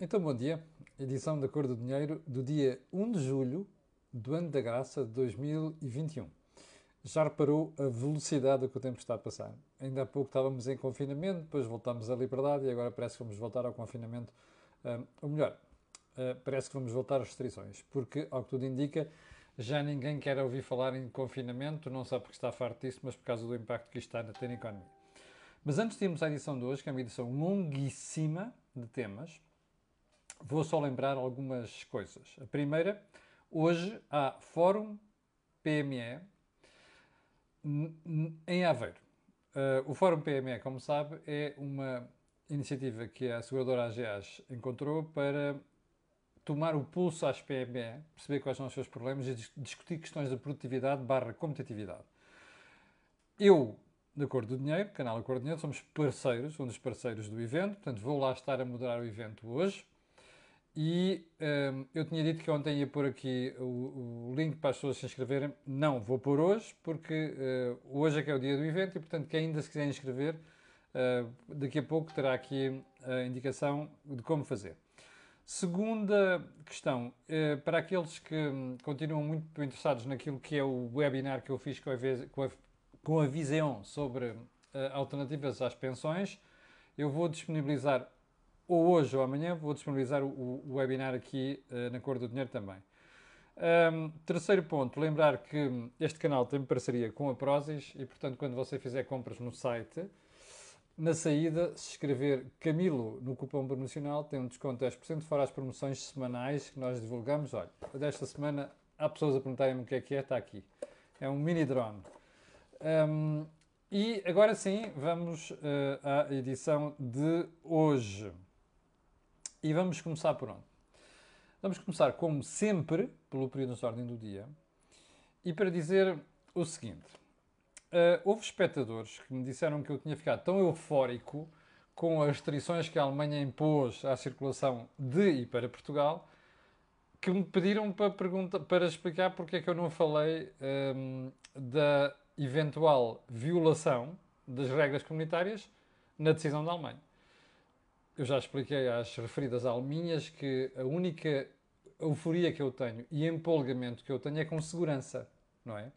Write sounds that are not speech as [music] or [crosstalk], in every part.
Então, bom dia. Edição da Cor do Dinheiro do dia 1 de julho do ano da graça de 2021. Já reparou a velocidade que o tempo está a passar? Ainda há pouco estávamos em confinamento, depois voltámos à liberdade e agora parece que vamos voltar ao confinamento. Uh, ou melhor, uh, parece que vamos voltar às restrições, porque, ao que tudo indica, já ninguém quer ouvir falar em confinamento, não só porque está farto disso, mas por causa do impacto que isto está a na economia. Mas antes de irmos à edição de hoje, que é uma edição longuíssima de temas, Vou só lembrar algumas coisas. A primeira, hoje há Fórum PME em Aveiro. Uh, o Fórum PME, como sabe, é uma iniciativa que a seguradora AGAs encontrou para tomar o pulso às PME, perceber quais são os seus problemas e discutir questões de produtividade barra competitividade. Eu, da Cor do Dinheiro, canal da Cor do Dinheiro, somos parceiros, um dos parceiros do evento, portanto vou lá estar a moderar o evento hoje. E um, eu tinha dito que ontem ia pôr aqui o, o, link para as pessoas se inscreverem. Não, vou pôr hoje, porque uh, hoje é que é o dia do evento e, portanto, quem ainda se quiser inscrever, uh, daqui a pouco terá aqui a indicação de como fazer. Segunda questão, uh, para aqueles que um, continuam muito interessados naquilo que é o webinar que eu fiz com a, com a, com a sobre alternativas às pensões, eu vou disponibilizar ou hoje ou amanhã, vou disponibilizar o, o webinar aqui uh, na Cor do Dinheiro também. Um, terceiro ponto, lembrar que este canal tem parceria com a Prozis e, portanto, quando você fizer compras no site, na saída, se escrever Camilo no cupom promocional, tem um desconto de 10%, fora as promoções semanais que nós divulgamos. Olha, desta semana há pessoas a perguntarem-me o que é que é, está aqui. É um mini drone. Um, e agora sim, vamos uh, à edição de hoje. E vamos começar por onde? Vamos começar, como sempre, pelo período de ordem do dia. E para dizer o seguinte: uh, houve espectadores que me disseram que eu tinha ficado tão eufórico com as restrições que a Alemanha impôs à circulação de e para Portugal que me pediram para, pergunta, para explicar porque é que eu não falei um, ehm, da eventual violação das regras comunitárias na decisão da Alemanha eu já expliquei às referidas alminhas que a única euforia que eu tenho e empolgamento que eu tenho é com segurança, não é?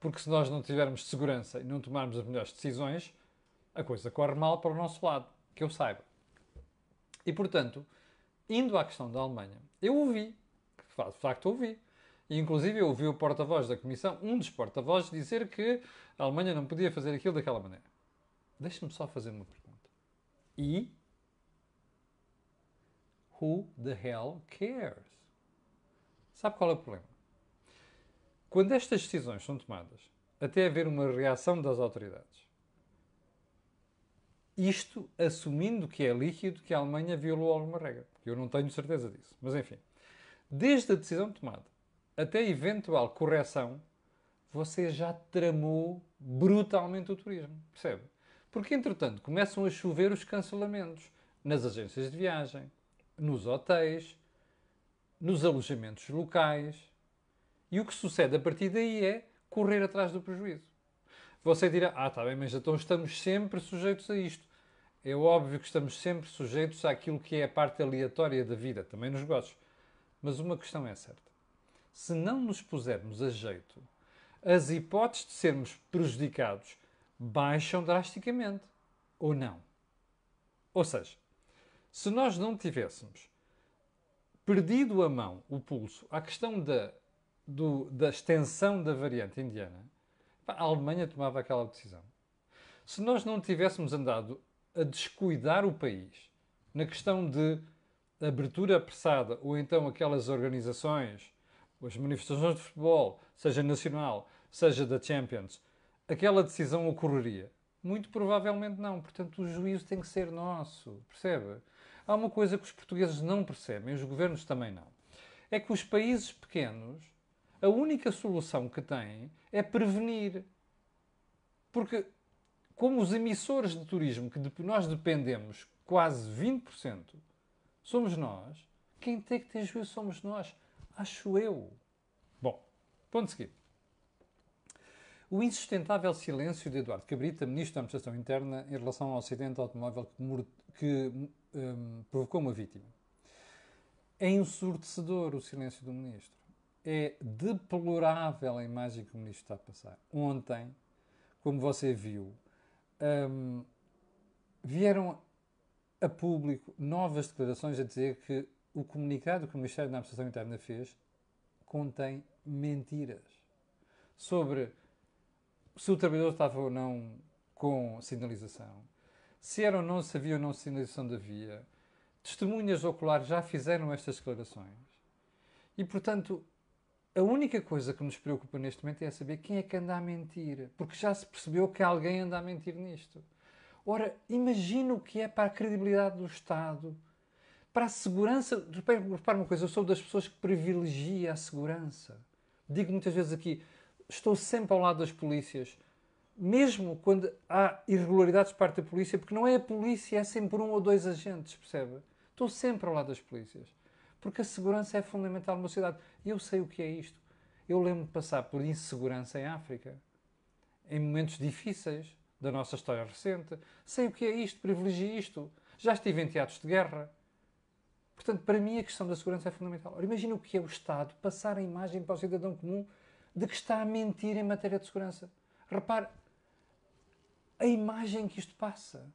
Porque se nós não tivermos segurança e não tomarmos as melhores decisões, a coisa corre mal para o nosso lado, que eu saiba. E portanto, indo à questão da Alemanha, eu ouvi, de facto ouvi, e inclusive eu ouvi o porta-voz da Comissão, um dos porta-vozes, dizer que a Alemanha não podia fazer aquilo daquela maneira. Deixe-me só fazer uma pergunta. E Who the hell cares? Sabe qual é o problema? Quando estas decisões são tomadas, até haver uma reação das autoridades, isto assumindo que é líquido que a Alemanha violou alguma regra. Eu não tenho certeza disso. Mas enfim, desde a decisão tomada até a eventual correção, você já tramou brutalmente o turismo. Percebe? Porque, entretanto, começam a chover os cancelamentos nas agências de viagem, nos hotéis, nos alojamentos locais. E o que sucede a partir daí é correr atrás do prejuízo. Você dirá, ah, está bem, mas então estamos sempre sujeitos a isto. É óbvio que estamos sempre sujeitos àquilo que é a parte aleatória da vida, também nos negócios. Mas uma questão é certa. Se não nos pusermos a jeito, as hipóteses de sermos prejudicados baixam drasticamente. Ou não? Ou seja, se nós não tivéssemos perdido a mão, o pulso, à questão da, do, da extensão da variante indiana, a Alemanha tomava aquela decisão. Se nós não tivéssemos andado a descuidar o país na questão de abertura apressada ou então aquelas organizações, as manifestações de futebol, seja nacional, seja da Champions, aquela decisão ocorreria? Muito provavelmente não. Portanto, o juízo tem que ser nosso, percebe? Há uma coisa que os portugueses não percebem, os governos também não. É que os países pequenos, a única solução que têm é prevenir. Porque, como os emissores de turismo, que nós dependemos quase 20%, somos nós, quem tem que ter juízo somos nós. Acho eu. Bom, ponto seguinte. O insustentável silêncio de Eduardo Cabrita, Ministro da Administração Interna, em relação ao acidente automóvel que, que um, provocou uma vítima. É ensurdecedor o silêncio do ministro. É deplorável a imagem que o ministro está a passar. Ontem, como você viu, hum, vieram a público novas declarações a dizer que o comunicado que o Ministério da Administração Interna fez contém mentiras sobre se o trabalhador estava ou não com sinalização, se era ou não, se havia ou não sinalização da via. Testemunhas oculares já fizeram estas declarações. E, portanto, a única coisa que nos preocupa neste momento é saber quem é que anda a mentir. Porque já se percebeu que alguém anda a mentir nisto. Ora, imagina o que é para a credibilidade do Estado, para a segurança. Repare uma coisa, eu sou das pessoas que privilegia a segurança. Digo muitas vezes aqui, estou sempre ao lado das polícias, mesmo quando há irregularidades de parte da polícia, porque não é a polícia, é sempre um ou dois agentes, percebe? Estou sempre ao lado das polícias. Porque a segurança é fundamental numa cidade. E eu sei o que é isto. Eu lembro de passar por insegurança em África, em momentos difíceis da nossa história recente. Sei o que é isto, privilegio isto. Já estive em teatros de guerra. Portanto, para mim a questão da segurança é fundamental. Ora, imagina o que é o Estado passar a imagem para o cidadão comum de que está a mentir em matéria de segurança. Repare a imagem que isto passa.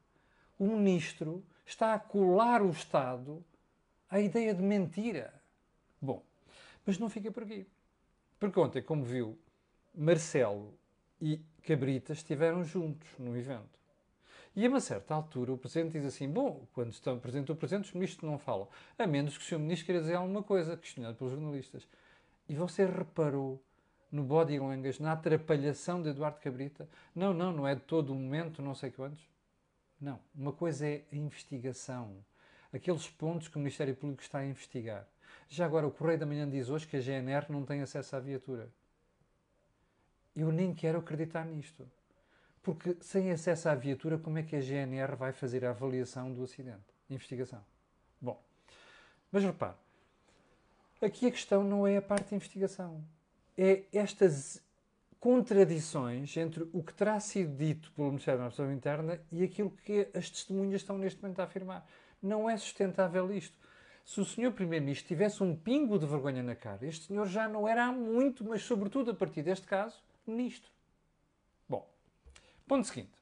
O ministro está a colar o Estado à ideia de mentira. Bom, mas não fica por aqui. Porque ontem, como viu, Marcelo e Cabrita estiveram juntos no evento. E a uma certa altura o Presidente diz assim: Bom, quando estão presente o Presidente, os ministros não falam, a menos que o Sr. Ministro queira dizer alguma coisa, questionado pelos jornalistas. E você reparou no body language, na atrapalhação de Eduardo Cabrita? Não, não, não é de todo o momento, não sei quantos. Não. Uma coisa é a investigação. Aqueles pontos que o Ministério Público está a investigar. Já agora, o Correio da Manhã diz hoje que a GNR não tem acesso à viatura. Eu nem quero acreditar nisto. Porque sem acesso à viatura, como é que a GNR vai fazer a avaliação do acidente? Investigação. Bom, mas repare, aqui a questão não é a parte de investigação. É estas contradições entre o que terá sido dito pelo Ministério da Administração Interna e aquilo que as testemunhas estão neste momento a afirmar. Não é sustentável isto. Se o Sr. Primeiro-Ministro tivesse um pingo de vergonha na cara, este senhor já não era há muito, mas sobretudo a partir deste caso, ministro. Bom, ponto seguinte.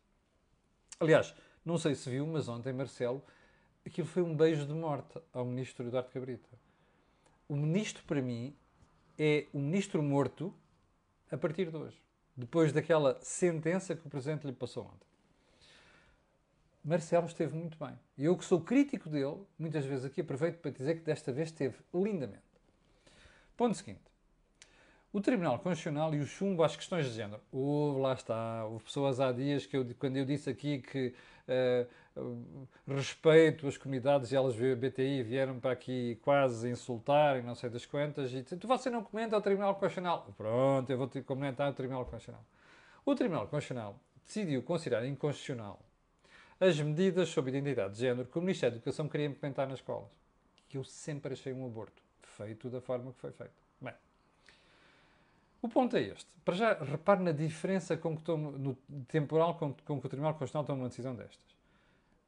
Aliás, não sei se viu, mas ontem, Marcelo, aquilo foi um beijo de morte ao ministro Eduardo Cabrita. O ministro, para mim, é o ministro morto a partir de hoje. Depois daquela sentença que o Presidente lhe passou ontem. Marcelo esteve muito bem. Eu que sou crítico dele, muitas vezes aqui aproveito para dizer que desta vez esteve lindamente. Ponto seguinte. O Tribunal Constitucional e o chumbo às questões de género. Houve, lá está, houve pessoas há dias que eu, quando eu disse aqui que uh, respeito as comunidades e elas BTI vieram para aqui quase insultar e não sei das quantas e tu você não comenta o Tribunal Constitucional. Pronto, eu vou te comentar o Tribunal Constitucional. O Tribunal Constitucional decidiu considerar inconstitucional as medidas sobre identidade de género que o Ministério da Educação queria implementar nas escolas. Que eu sempre achei um aborto, feito da forma que foi feito. Bem, o ponto é este. Para já, repare na diferença com que tomo, no temporal com, com que o Tribunal Constitucional toma uma decisão destas.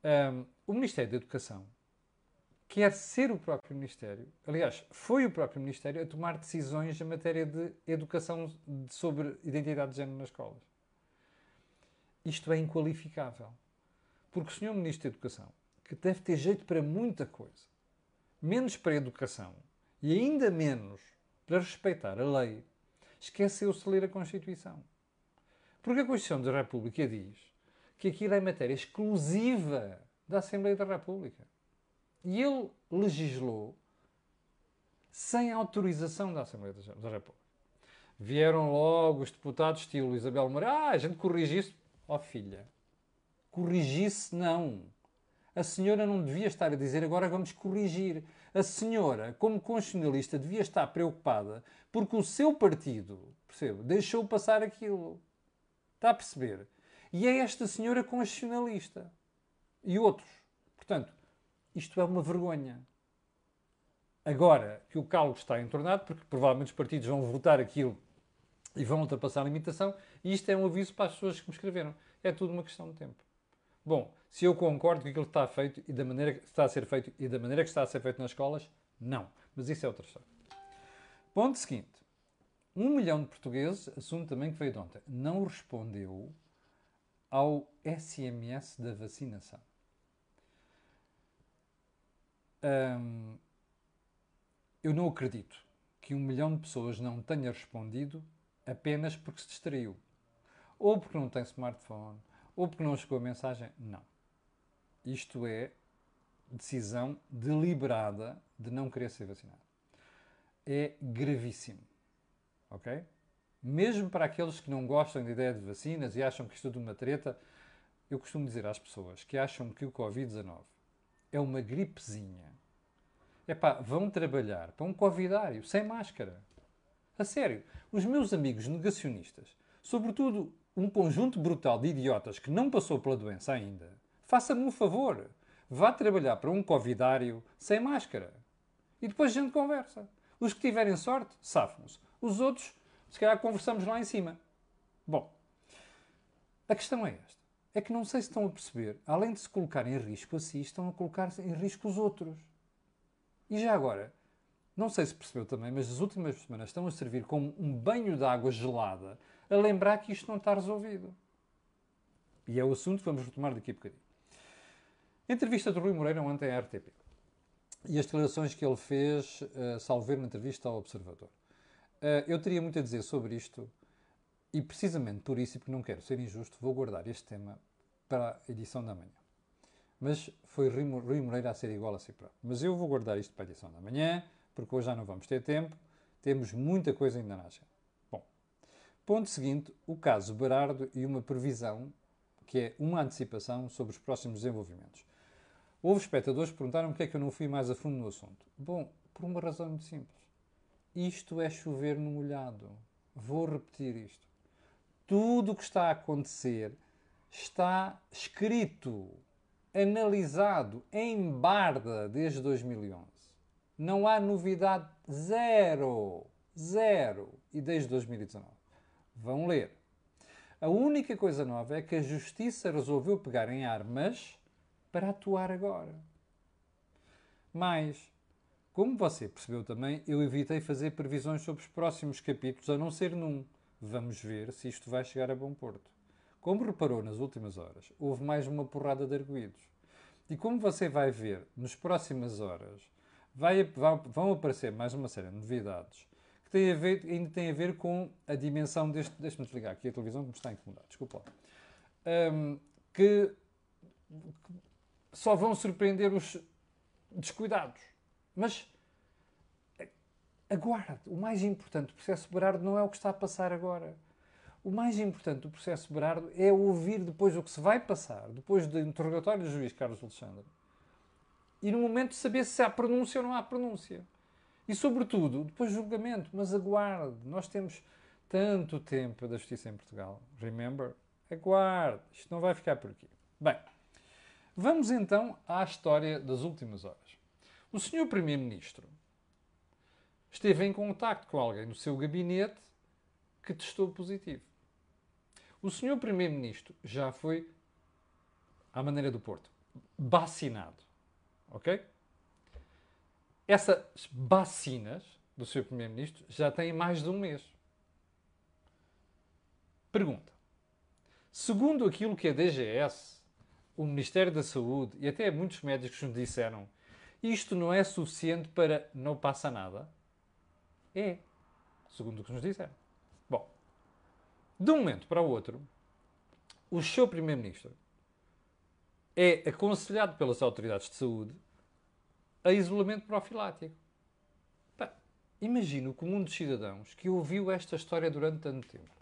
Um, o Ministério da Educação quer ser o próprio Ministério, aliás, foi o próprio Ministério a tomar decisões em matéria de educação sobre identidade de género nas escolas. Isto é inqualificável. Porque o Sr. Ministro da Educação, que deve ter jeito para muita coisa, menos para a educação e ainda menos para respeitar a lei, esqueceu-se de ler a Constituição. Porque a Constituição da República diz que aquilo é matéria exclusiva da Assembleia da República. E ele legislou sem autorização da Assembleia da República. Vieram logo os deputados, estilo Isabel Moreira, ah, a gente corrige isso. Ó oh, filha, corrigisse não. A senhora não devia estar a dizer agora vamos corrigir. A senhora, como constitucionalista, devia estar preocupada porque o seu partido, percebe, deixou passar aquilo. Está a perceber? E é esta senhora constitucionalista. E outros. Portanto, isto é uma vergonha. Agora que o caldo está entornado, porque provavelmente os partidos vão votar aquilo e vão ultrapassar a limitação, e isto é um aviso para as pessoas que me escreveram. É tudo uma questão de tempo. Bom, Se eu concordo com aquilo que está feito e da maneira que está a ser feito e da maneira que está a ser feito nas escolas, não. Mas isso é outra história. Ponto seguinte. Um milhão de portugueses, assunto também que veio de ontem, não respondeu ao SMS da vacinação. Hum, eu não acredito que um milhão de pessoas não tenha respondido apenas porque se distraiu. Ou porque não tem smartphone, ou porque não chegou a mensagem. Não. Isto é decisão deliberada de não querer ser vacinado. É gravíssimo. Ok? Mesmo para aqueles que não gostam da ideia de vacinas e acham que isto é de uma treta, eu costumo dizer às pessoas que acham que o Covid-19 é uma gripezinha. É pá, vão trabalhar para um covidário sem máscara. A sério, os meus amigos negacionistas, sobretudo um conjunto brutal de idiotas que não passou pela doença ainda, faça-me um favor. Vá trabalhar para um covidário sem máscara. E depois a gente conversa. Os que tiverem sorte, safam-se. Os outros, se calhar conversamos lá em cima. Bom, a questão é esta. É que não sei se estão a perceber, além de se colocar em risco a si, estão a colocar em risco os outros. E já agora, não sei se percebeu também, mas as últimas semanas estão a servir como um banho de água gelada a lembrar que isto não está resolvido. E é o assunto que vamos retomar daqui a bocadinho. Entrevista do Rui Moreira ontem à RTP. E as declarações que ele fez, uh, salvo ver na entrevista ao Observador. Uh, eu teria muito a dizer sobre isto e precisamente por isso, e porque não quero ser injusto, vou guardar este tema para a edição da manhã. Mas foi Rui Moreira a ser igual a si próprio. Mas eu vou guardar isto para a edição da manhã, porque hoje já não vamos ter tempo. Temos muita coisa ainda na agenda. Bom, ponto seguinte, o caso Berardo e uma previsão, que é uma antecipação sobre os próximos desenvolvimentos. Houve espectadores que perguntaram porque é que eu não fui mais a fundo no assunto. Bom, por uma razão muito simples. Isto é chover no molhado. Vou repetir isto tudo o que está a acontecer está escrito, analisado em barda desde 2011. Não há novidade zero. Zero. E desde 2019. Vão ler. A única coisa nova é que a Justiça resolveu pegar em armas para atuar agora. Mas, como você percebeu também, eu evitei fazer previsões sobre os próximos capítulos, a não ser num Vamos ver se isto vai chegar a bom porto. Como reparou nas últimas horas, houve mais uma porrada de arguídos. E como você vai ver nas próximas horas, vai, vão aparecer mais uma série de novidades que têm a ver, ainda têm a ver com a dimensão deste. Deixa-me desligar aqui a televisão que me está a incomodar, desculpa. Um, que só vão surpreender os descuidados. Mas aguarde. O mais importante do processo Berardo não é o que está a passar agora. O mais importante do processo Berardo é ouvir depois o que se vai passar, depois do interrogatório do juiz Carlos Alexandre, e no momento saber se há pronúncia ou não há pronúncia. E, sobretudo, depois julgamento. Mas aguarde. Nós temos tanto tempo da justiça em Portugal. Remember? Aguarde. Isto não vai ficar por aqui. Bem, vamos então à história das últimas horas. O senhor Primeiro-Ministro esteve em contacto com alguém no seu gabinete que testou positivo. O senhor Primeiro-Ministro já foi, à maneira do Porto, vacinado. Ok? Essas vacinas do senhor Primeiro-Ministro já têm mais de um mês. Pergunta. Segundo aquilo que a DGS, o Ministério da Saúde e até muitos médicos nos disseram, isto não é suficiente para não passa nada? É, segundo o que nos disseram. Bom, de um momento para o outro, o seu Primeiro-Ministro é aconselhado pelas autoridades de saúde a isolamento profilático. Imagina o comum dos cidadãos que ouviu esta história durante tanto tempo.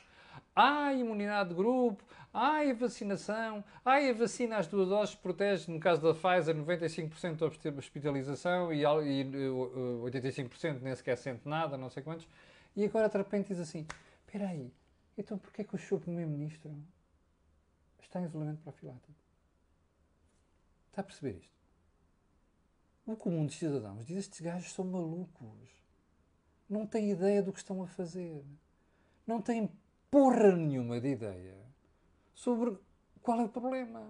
Há imunidade de grupo, há vacinação, há a vacina às duas doses protege, no caso da Pfizer, 95% da hospitalização e 85% eh, nem sequer sente nada, não sei quantos. E agora de repente diz assim, espera aí, então porquê que o seu Primeiro-Ministro está em isolamento profilático? Está a perceber isto? O comum dos cidadãos diz estes gajos são malucos. Não têm ideia do que estão a fazer. Não têm porra nenhuma de ideia sobre qual é o problema.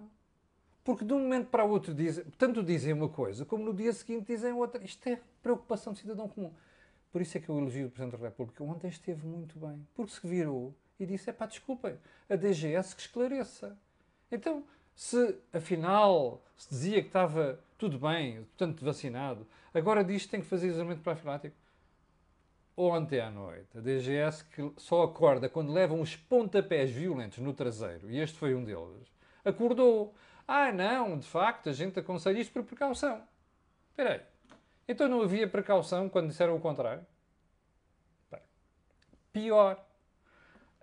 Porque de um momento para o outro dizem, tanto dizem uma coisa, como no dia seguinte dizem outra. Isto é preocupação de cidadão comum. Por isso é que eu elogio o Presidente da República. Ontem esteve muito bem, porque se virou e disse: é pá, desculpem, a DGS que esclareça. Então, se afinal se dizia que estava tudo bem, portanto vacinado, agora diz que tem que fazer isolamento profilático. Ontem à noite, a DGS que só acorda quando leva uns pontapés violentos no traseiro, e este foi um deles, acordou. Ah, não, de facto, a gente aconselha isto por precaução. Espera aí. Então não havia precaução quando disseram o contrário? Bem, pior.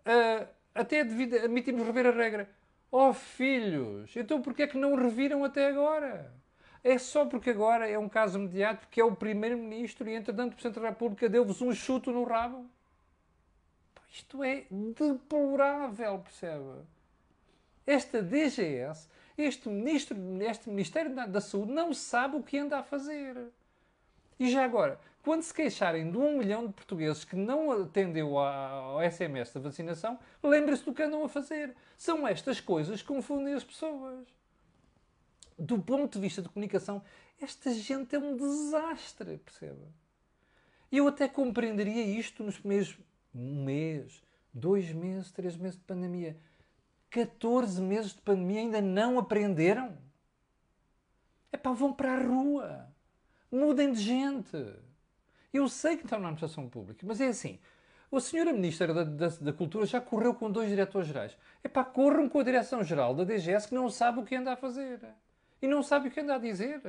Uh, até admitimos rever a regra. Oh filhos, então porquê é que não reviram até agora? É só porque agora é um caso mediático que é o Primeiro-Ministro e, entretanto, o Presidente da República deu-vos um chuto no rabo? Isto é deplorável, percebe? Esta DGS, este, ministro, este Ministério da Saúde não sabe o que anda a fazer. E já agora, quando se queixarem de um milhão de portugueses que não atendeu ao SMS da vacinação, lembre-se do que andam a fazer. São estas coisas que confundem as pessoas. Do ponto de vista de comunicação, esta gente é um desastre, perceba? Eu até compreenderia isto nos primeiros um mês, dois meses, três meses de pandemia. 14 meses de pandemia ainda não aprenderam? É pá, vão para a rua. Mudem de gente. Eu sei que estão na administração pública, mas é assim. A senhora Ministra da, da, da, Cultura já correu com dois diretores-gerais. É pá, corram com a Direção-Geral da DGS que não sabe o que anda a fazer. E não sabe o que anda a dizer.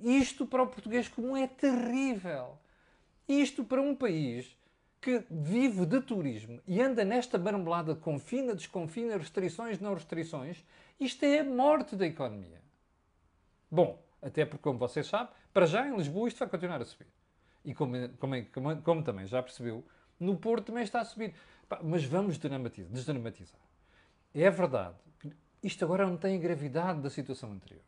Isto para o português comum é terrível. Isto para um país que vive de turismo e anda nesta marmelada confina, desconfina, restrições, não restrições, isto é a morte da economia. Bom, até porque, como vocês sabem, para já em Lisboa isto vai continuar a subir. E como, como, como, como também já percebeu, no Porto também está a subir. Mas vamos desdramatizar. É verdade isto agora não tem a gravidade da situação anterior.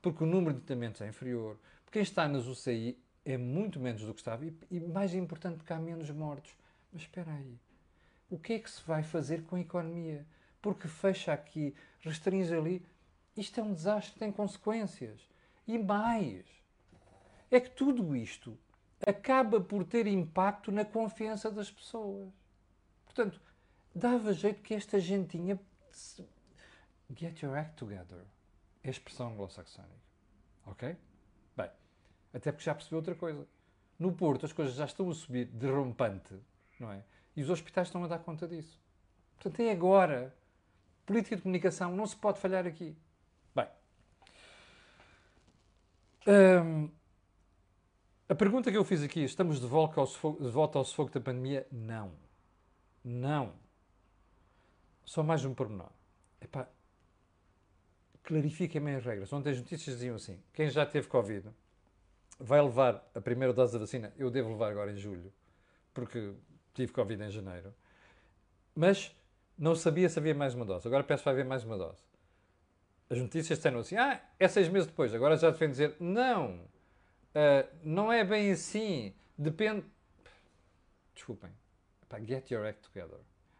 Porque o número de tratamentos é inferior, porque quem está nas UCI é muito menos do que estava e, e mais importante, porque há menos mortos. Mas espera aí, o que é que se vai fazer com a economia? Porque fecha aqui, restringe ali. Isto é um desastre, tem consequências. E mais, é que tudo isto acaba por ter impacto na confiança das pessoas. Portanto, dava jeito que esta gentinha. Get your act together. É a expressão anglo-saxónica. Ok? Bem, até porque já percebeu outra coisa. No Porto as coisas já estão a subir de rompante, não é? E os hospitais estão a dar conta disso. Portanto, é agora. Política de comunicação não se pode falhar aqui. Hum, a pergunta que eu fiz aqui, estamos de volta ao sufoco, de volta ao sufoco da pandemia? Não. Não. Só mais um pormenor. Epá, clarifiquem as regras. Ontem as notícias diziam assim, quem já teve Covid vai levar a primeira dose da vacina, eu devo levar agora em julho, porque tive Covid em janeiro, mas não sabia se havia mais uma dose. Agora peço para haver mais uma dose as notícias disseram assim, ah, é seis meses depois, agora já devem dizer, não, uh, não é bem assim, depende... Desculpem, get your act together.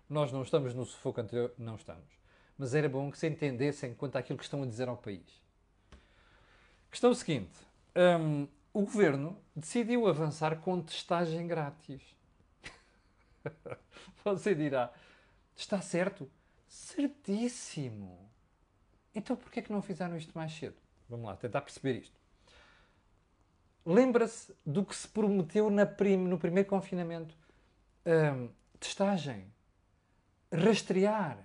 Nós não estamos no sufoco anterior, não estamos. Mas era bom que se entendessem quanto àquilo que estão a dizer ao país. Questão seguinte, um, o governo decidiu avançar com testagem grátis. [laughs] Você dirá, está certo? Certíssimo. Então porquê é que não fizeram isto mais cedo? Vamos lá, tentar perceber isto. Lembra-se do que se prometeu prim no primeiro confinamento? Um, testagem. Rastrear.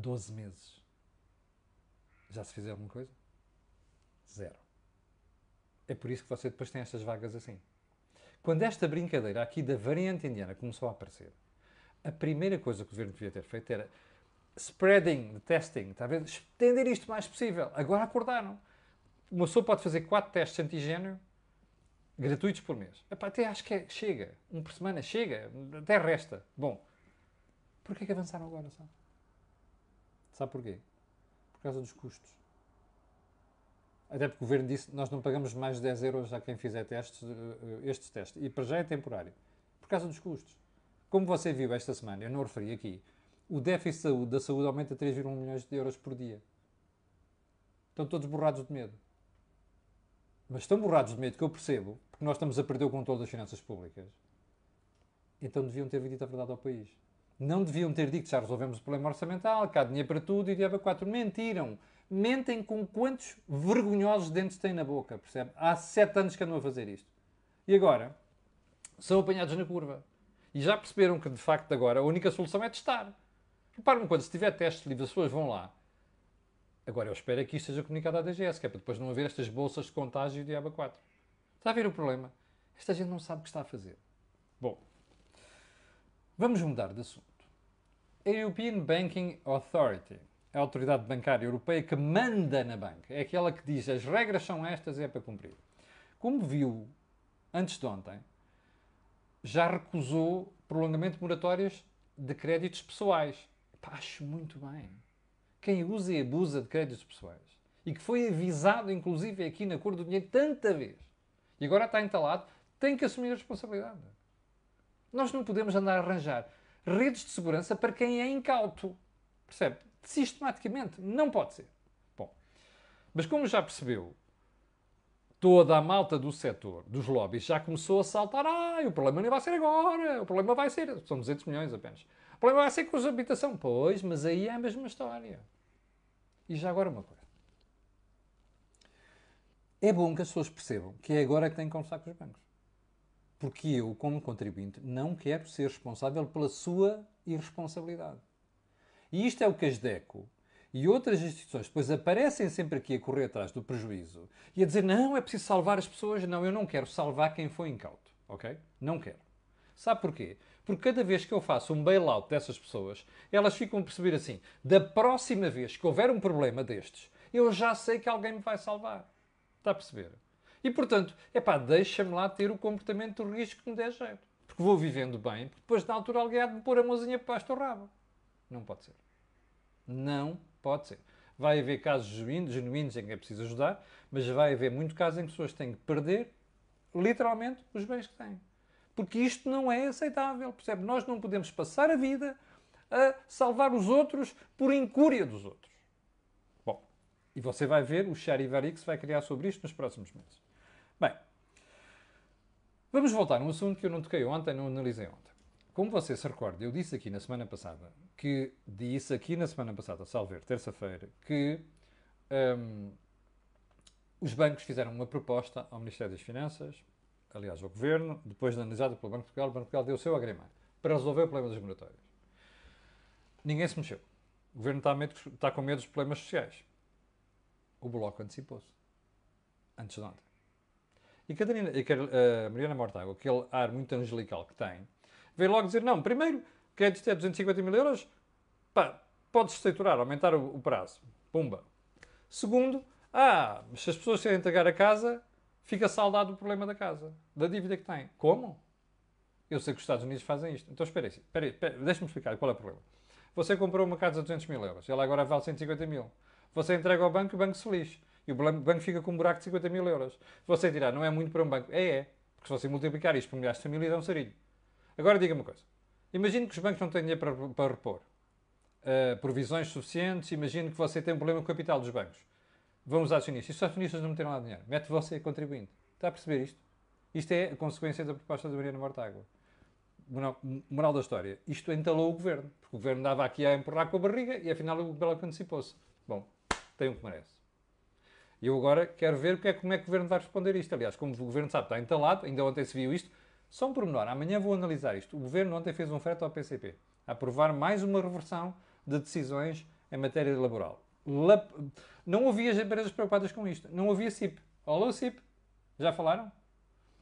Doze meses. Já se fez alguma coisa? Zero. É por isso que você depois tem estas vagas assim. Quando esta brincadeira aqui da variante indiana começou a aparecer, a primeira coisa que o governo devia ter feito era spreading, testing, está? Estender isto o mais possível. Agora acordaram. Uma pessoa pode fazer quatro testes de antigênio gratuitos por mês. Epá, até acho que é, chega. Um por semana chega. Até resta. Bom, porquê que avançaram agora, sabe? Sabe porquê? Por causa dos custos. Até porque o governo disse nós não pagamos mais de 10 euros a quem fizer testes, eh, estes testes. E para já é temporário. Por causa dos custos. Como você viu esta semana, eu não referi aqui, o déficit da saúde, da saúde aumenta 3,1 milhões de euros por dia. Estão todos borrados de medo. Mas estão borrados de medo que eu percebo, porque nós estamos a perder o controle das finanças públicas. Então deviam ter dito a verdade ao país. Não deviam ter dito que já resolvemos o problema orçamental, que há dinheiro para tudo e diabo 4. Mentiram. Mentem com quantos vergonhosos dentes têm na boca, percebe? Há sete anos que andam a fazer isto. E agora são apanhados na curva. E já perceberam que, de facto, agora a única solução é testar. Reparem quando se tiver testes livres, as pessoas vão lá. Agora eu espero é que isto seja comunicado à DGS, que é para depois não haver estas bolsas de contágio de aba 4. Está a ver o problema? Esta gente não sabe o que está a fazer. Bom, vamos mudar de assunto. A European Banking Authority, a autoridade bancária europeia que manda na banca, é aquela que diz as regras são estas e é para cumprir. Como viu antes de ontem, já recusou prolongamento de moratórias de créditos pessoais. Pá, acho muito bem. Quem usa e abusa de créditos pessoais e que foi avisado, inclusive aqui na cor do dinheiro, tanta vez e agora está entalado, tem que assumir a responsabilidade. Nós não podemos andar a arranjar redes de segurança para quem é incauto. Percebe? Sistematicamente. Não pode ser. Bom, mas como já percebeu, toda a malta do setor, dos lobbies, já começou a saltar. Ah, o problema não vai ser agora. O problema vai ser. São 200 milhões apenas. O problema vai ser com a habitação. Pois, mas aí é a mesma história. E já agora uma coisa. É bom que as pessoas percebam que é agora que têm que conversar com os bancos. Porque eu, como contribuinte, não quero ser responsável pela sua irresponsabilidade. E isto é o que as DECO e outras instituições depois aparecem sempre aqui a correr atrás do prejuízo e a dizer não, é preciso salvar as pessoas. Não, eu não quero salvar quem foi incauto, ok? Não quero. Sabe porquê? Porque cada vez que eu faço um bailout dessas pessoas, elas ficam a perceber assim: da próxima vez que houver um problema destes, eu já sei que alguém me vai salvar. Está a perceber? E portanto, é pá, deixa-me lá ter o comportamento de risco que me der jeito. Porque vou vivendo bem, porque depois na altura alguém há de me pôr a mãozinha para o rabo. Não pode ser. Não Pode ser. Vai haver casos genuínos em que é preciso ajudar, mas vai haver muito casos em que pessoas têm que perder, literalmente, os bens que têm. Porque isto não é aceitável, percebe? Nós não podemos passar a vida a salvar os outros por incúria dos outros. Bom, e você vai ver, o Charivari vai criar sobre isto nos próximos meses. Vamos voltar a um assunto que eu não toquei ontem, não analisei ontem. Como você se recorda, eu disse aqui na semana passada que disse aqui na semana passada, salver, terça-feira, que um, os bancos fizeram uma proposta ao Ministério das Finanças, aliás, ao Governo, depois de analisada pelo Banco de Portugal, o Banco de Portugal deu o seu agrimar para resolver o problema das moratórias. Ninguém se mexeu. O Governo está, medo, está com medo dos problemas sociais. O Bloco antecipou-se. Antes de ontem. E Catarina, a Mariana Mortágua, aquele ar muito angelical que tem, veio logo dizer, não, primeiro, crédito é 250 mil euros, pá, podes estruturar, aumentar o, o, prazo. Pumba. Segundo, ah, se as pessoas querem entregar a casa, fica saldado o problema da casa, da dívida que têm. Como? Eu sei que os Estados Unidos fazem isto. Então espera aí, espera deixa-me explicar qual é o problema. Você comprou uma casa de 200 mil euros, ela agora vale 150 mil. Você entrega ao banco e o banco se lixe. E o banco fica com um buraco de 50 mil euros. Você dirá, não é muito para um banco. É, é. Porque se você multiplicar isto por milhares de famílias, é um sarilho. Agora diga-me uma coisa. Imagine que os bancos não têm dinheiro para, para repor. Uh, provisões suficientes. Imagine que você tem um problema com o capital dos bancos. Vamos aos acionistas. E se os acionistas não meteram lá dinheiro? Mete você contribuinte. Está a perceber isto? Isto é a consequência da proposta da Mariana Mortágua. Moral da história. Isto entalou o governo. Porque o governo dava aqui a empurrar com a barriga e afinal o Belo antecipou-se. Bom, tem o que merece. E eu agora quero ver é, como é que o governo vai responder isto. Aliás, como o governo sabe, está entalado, ainda ontem se viu isto, só um pormenor, amanhã vou analisar isto. O Governo ontem fez um frete ao PCP, a aprovar mais uma reversão de decisões em matéria laboral. Não havia as empresas preocupadas com isto. Não havia CIP. Olá, CIP. Já falaram?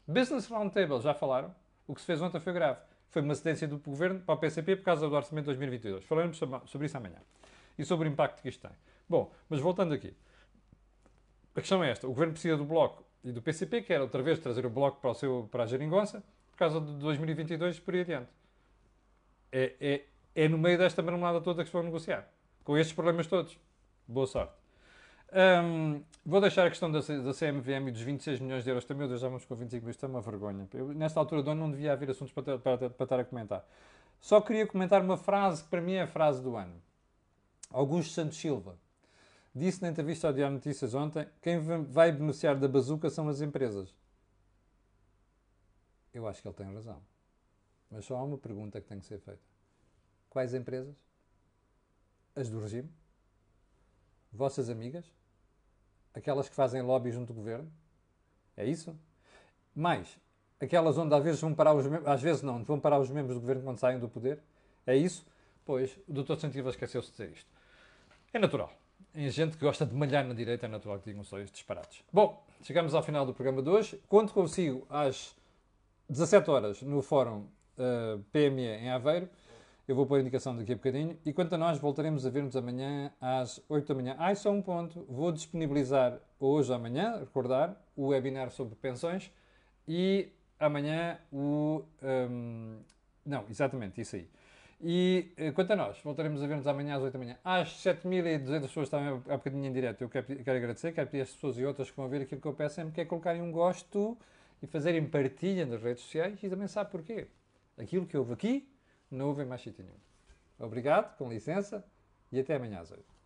Business Roundtable, já falaram? O que se fez ontem foi grave. Foi uma cedência do Governo para o PCP por causa do Orçamento de 2022. Falaremos sobre isso amanhã. E sobre o impacto que isto tem. Bom, mas voltando aqui. A questão é esta. O Governo precisa do Bloco e do PCP, que era outra vez trazer o Bloco para, o seu, para a geringonça, por causa de 2022 por aí adiante. É, é, é no meio desta marmelada toda que se vão negociar. Com estes problemas todos. Boa sorte. Um, vou deixar a questão da, da CMVM e dos 26 milhões de euros também. Deus, já vamos com 25 milhões. Isto é uma vergonha. Eu, nesta altura do ano não devia haver assuntos para, para, para estar a comentar. Só queria comentar uma frase que para mim é a frase do ano. Augusto Santos Silva disse na entrevista ao Diário Notícias ontem: quem vai beneficiar da bazuca são as empresas. Eu acho que ele tem razão. Mas só há uma pergunta que tem que ser feita: quais empresas? As do regime? Vossas amigas? Aquelas que fazem lobby junto do governo? É isso? Mais, aquelas onde às vezes vão parar os às vezes não, vão parar os membros do governo quando saem do poder? É isso? Pois, o doutor Santiva esqueceu-se de dizer isto. É natural. Em gente que gosta de malhar na direita, é natural que digam só estes disparates. Bom, chegamos ao final do programa de hoje. Conto consigo às 17 horas no Fórum uh, eh, PME em Aveiro. Eu vou pôr a indicação daqui a bocadinho. E quanto a nós, voltaremos a ver-nos amanhã às 8 da manhã. Ah, só um ponto. Vou disponibilizar hoje amanhã, recordar, o webinar sobre pensões e amanhã o. Um, não, exatamente, isso aí. E eh, quanto a nós, voltaremos a ver-nos amanhã às 8 da manhã. Às 7.200 pessoas estavam há bocadinho em direto. Eu quero, quero agradecer, quero pedir às pessoas e outras que vão ver aquilo que eu peço sempre, que é colocarem um gosto e fazerem partilha nas redes sociais e também sabe porquê. Aquilo que houve aqui, não houve em mais sítio nenhum. Obrigado, com licença, e até amanhã às 8.